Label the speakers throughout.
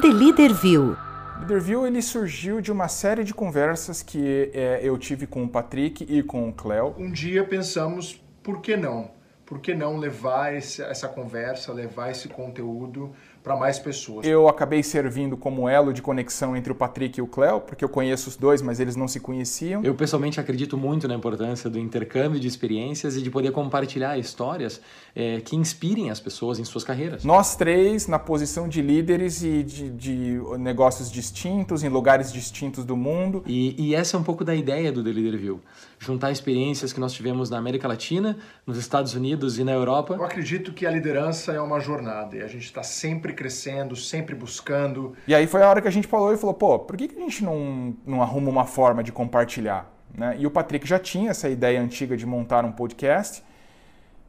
Speaker 1: The Leader View.
Speaker 2: O Leaderview ele surgiu de uma série de conversas que é, eu tive com o Patrick e com o Cléo.
Speaker 3: Um dia pensamos, por que não? Por que não levar esse, essa conversa, levar esse conteúdo para mais pessoas.
Speaker 2: Eu acabei servindo como elo de conexão entre o Patrick e o Cléo, porque eu conheço os dois, mas eles não se conheciam.
Speaker 4: Eu pessoalmente acredito muito na importância do intercâmbio de experiências e de poder compartilhar histórias é, que inspirem as pessoas em suas carreiras.
Speaker 2: Nós três, na posição de líderes e de, de negócios distintos, em lugares distintos do mundo.
Speaker 4: E, e essa é um pouco da ideia do The Leader View. Juntar experiências que nós tivemos na América Latina, nos Estados Unidos e na Europa.
Speaker 3: Eu acredito que a liderança é uma jornada e a gente está sempre sempre crescendo, sempre buscando.
Speaker 2: E aí foi a hora que a gente falou e falou, pô, por que, que a gente não, não arruma uma forma de compartilhar? Né? E o Patrick já tinha essa ideia antiga de montar um podcast.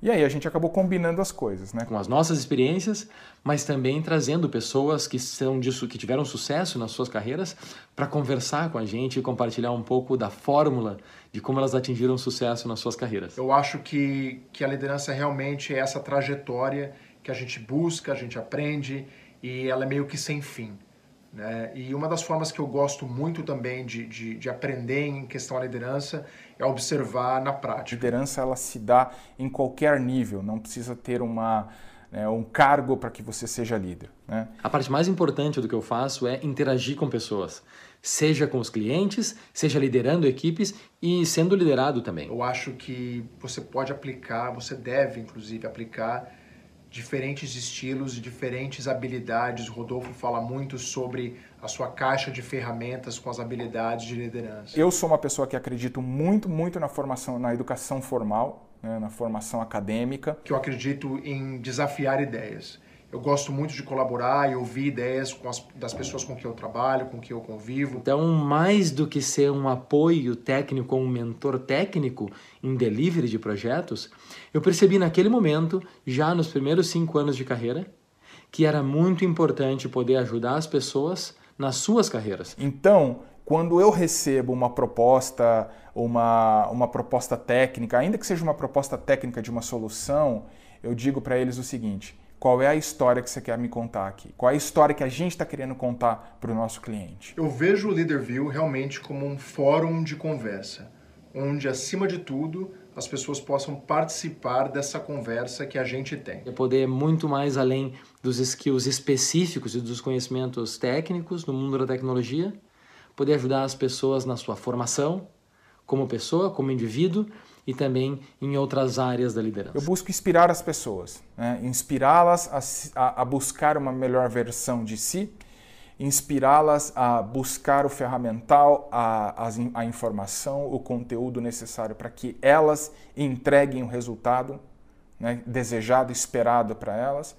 Speaker 2: E aí a gente acabou combinando as coisas, né?
Speaker 4: Com as nossas experiências, mas também trazendo pessoas que são disso, que tiveram sucesso nas suas carreiras, para conversar com a gente e compartilhar um pouco da fórmula de como elas atingiram sucesso nas suas carreiras.
Speaker 3: Eu acho que, que a liderança realmente é essa trajetória que a gente busca, a gente aprende e ela é meio que sem fim. Né? E uma das formas que eu gosto muito também de, de, de, aprender em questão da liderança é observar na prática.
Speaker 2: A liderança ela se dá em qualquer nível, não precisa ter uma, né, um cargo para que você seja líder. Né?
Speaker 4: A parte mais importante do que eu faço é interagir com pessoas, seja com os clientes, seja liderando equipes e sendo liderado também.
Speaker 3: Eu acho que você pode aplicar, você deve inclusive aplicar diferentes estilos e diferentes habilidades. O Rodolfo fala muito sobre a sua caixa de ferramentas com as habilidades de liderança.
Speaker 2: Eu sou uma pessoa que acredito muito, muito na formação, na educação formal, né, na formação acadêmica.
Speaker 3: Que eu acredito em desafiar ideias. Eu gosto muito de colaborar e ouvir ideias as, das pessoas com quem eu trabalho, com quem eu convivo.
Speaker 4: Então, mais do que ser um apoio técnico ou um mentor técnico em delivery de projetos, eu percebi naquele momento, já nos primeiros cinco anos de carreira, que era muito importante poder ajudar as pessoas nas suas carreiras.
Speaker 2: Então, quando eu recebo uma proposta, uma, uma proposta técnica, ainda que seja uma proposta técnica de uma solução, eu digo para eles o seguinte: qual é a história que você quer me contar aqui? Qual é a história que a gente está querendo contar para o nosso cliente?
Speaker 3: Eu vejo o Leaderview realmente como um fórum de conversa, onde, acima de tudo, as pessoas possam participar dessa conversa que a gente tem.
Speaker 4: É poder muito mais além dos skills específicos e dos conhecimentos técnicos no mundo da tecnologia, poder ajudar as pessoas na sua formação como pessoa, como indivíduo e também em outras áreas da liderança.
Speaker 2: Eu busco inspirar as pessoas, né? inspirá-las a, a, buscar uma melhor versão de si, inspirá-las a buscar o ferramental, a, a, a informação, o conteúdo necessário para que elas entreguem o resultado né? desejado, esperado para elas,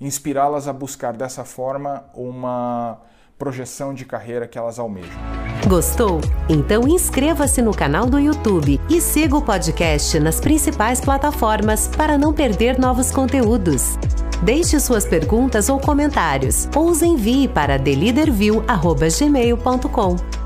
Speaker 2: inspirá-las a buscar dessa forma uma projeção de carreira que elas almejam.
Speaker 1: Gostou? Então inscreva-se no canal do YouTube e siga o podcast nas principais plataformas para não perder novos conteúdos. Deixe suas perguntas ou comentários ou os envie para theleaderview.gmail.com.